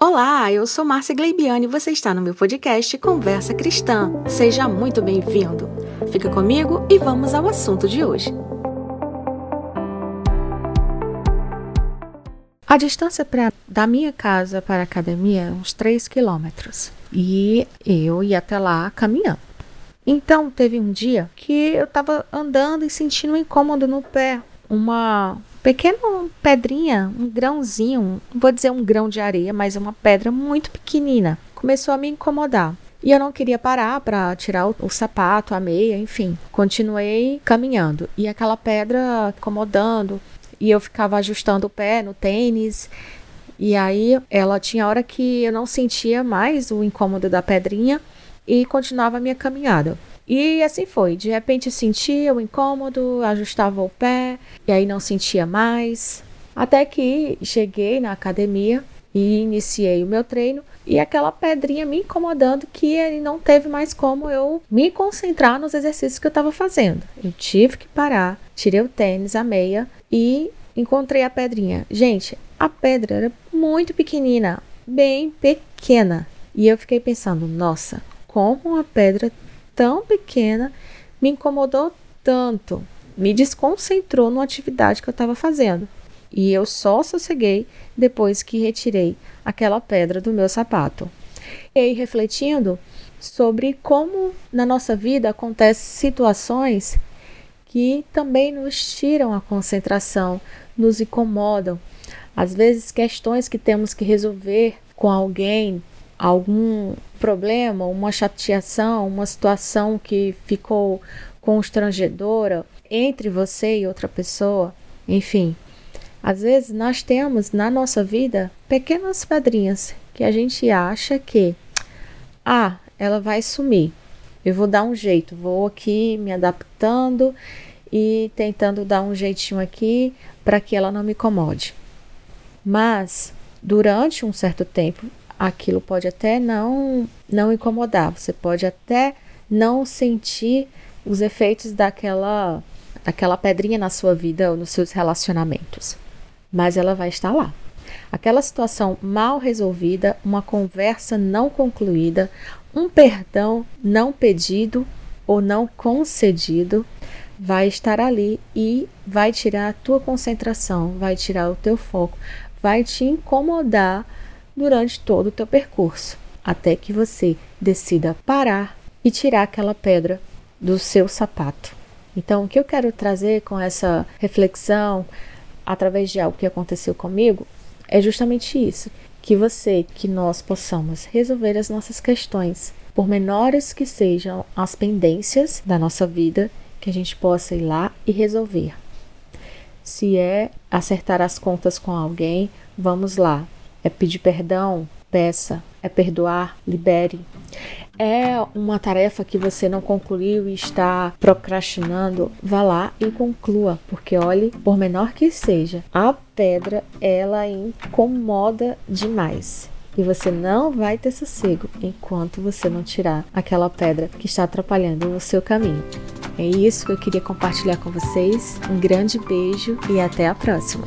Olá, eu sou Márcia Gleibiane e você está no meu podcast Conversa Cristã. Seja muito bem-vindo. Fica comigo e vamos ao assunto de hoje. A distância pra, da minha casa para a academia é uns 3 quilômetros e eu ia até lá caminhando. Então teve um dia que eu estava andando e sentindo um incômodo no pé, uma pequena pedrinha, um grãozinho, vou dizer um grão de areia, mas uma pedra muito pequenina, começou a me incomodar. E eu não queria parar para tirar o, o, sapato, a meia, enfim. Continuei caminhando e aquela pedra incomodando e eu ficava ajustando o pé no tênis. E aí ela tinha hora que eu não sentia mais o incômodo da pedrinha e continuava a minha caminhada. E assim foi. De repente sentia o incômodo, ajustava o pé e aí não sentia mais. Até que cheguei na academia e iniciei o meu treino e aquela pedrinha me incomodando que ele não teve mais como eu me concentrar nos exercícios que eu estava fazendo. Eu tive que parar, tirei o tênis, a meia e encontrei a pedrinha. Gente, a pedra era muito pequenina, bem pequena. E eu fiquei pensando, nossa, como uma pedra tão pequena me incomodou tanto, me desconcentrou na atividade que eu estava fazendo. E eu só sosseguei depois que retirei aquela pedra do meu sapato. E aí, refletindo sobre como na nossa vida acontecem situações que também nos tiram a concentração, nos incomodam. Às vezes, questões que temos que resolver com alguém, algum problema, uma chateação, uma situação que ficou constrangedora entre você e outra pessoa, enfim. Às vezes nós temos na nossa vida pequenas pedrinhas que a gente acha que, ah, ela vai sumir. Eu vou dar um jeito, vou aqui me adaptando e tentando dar um jeitinho aqui para que ela não me incomode. Mas durante um certo tempo aquilo pode até não, não incomodar, você pode até não sentir os efeitos daquela, daquela pedrinha na sua vida ou nos seus relacionamentos, mas ela vai estar lá. Aquela situação mal resolvida, uma conversa não concluída, um perdão não pedido ou não concedido, vai estar ali e vai tirar a tua concentração, vai tirar o teu foco, vai te incomodar durante todo o teu percurso, até que você decida parar e tirar aquela pedra do seu sapato. Então, o que eu quero trazer com essa reflexão, através de algo que aconteceu comigo, é justamente isso: que você, que nós possamos resolver as nossas questões, por menores que sejam as pendências da nossa vida, que a gente possa ir lá e resolver. Se é acertar as contas com alguém, vamos lá, é pedir perdão, peça. É perdoar, libere. É uma tarefa que você não concluiu e está procrastinando, vá lá e conclua, porque olhe, por menor que seja, a pedra ela incomoda demais. E você não vai ter sossego enquanto você não tirar aquela pedra que está atrapalhando o seu caminho. É isso que eu queria compartilhar com vocês. Um grande beijo e até a próxima.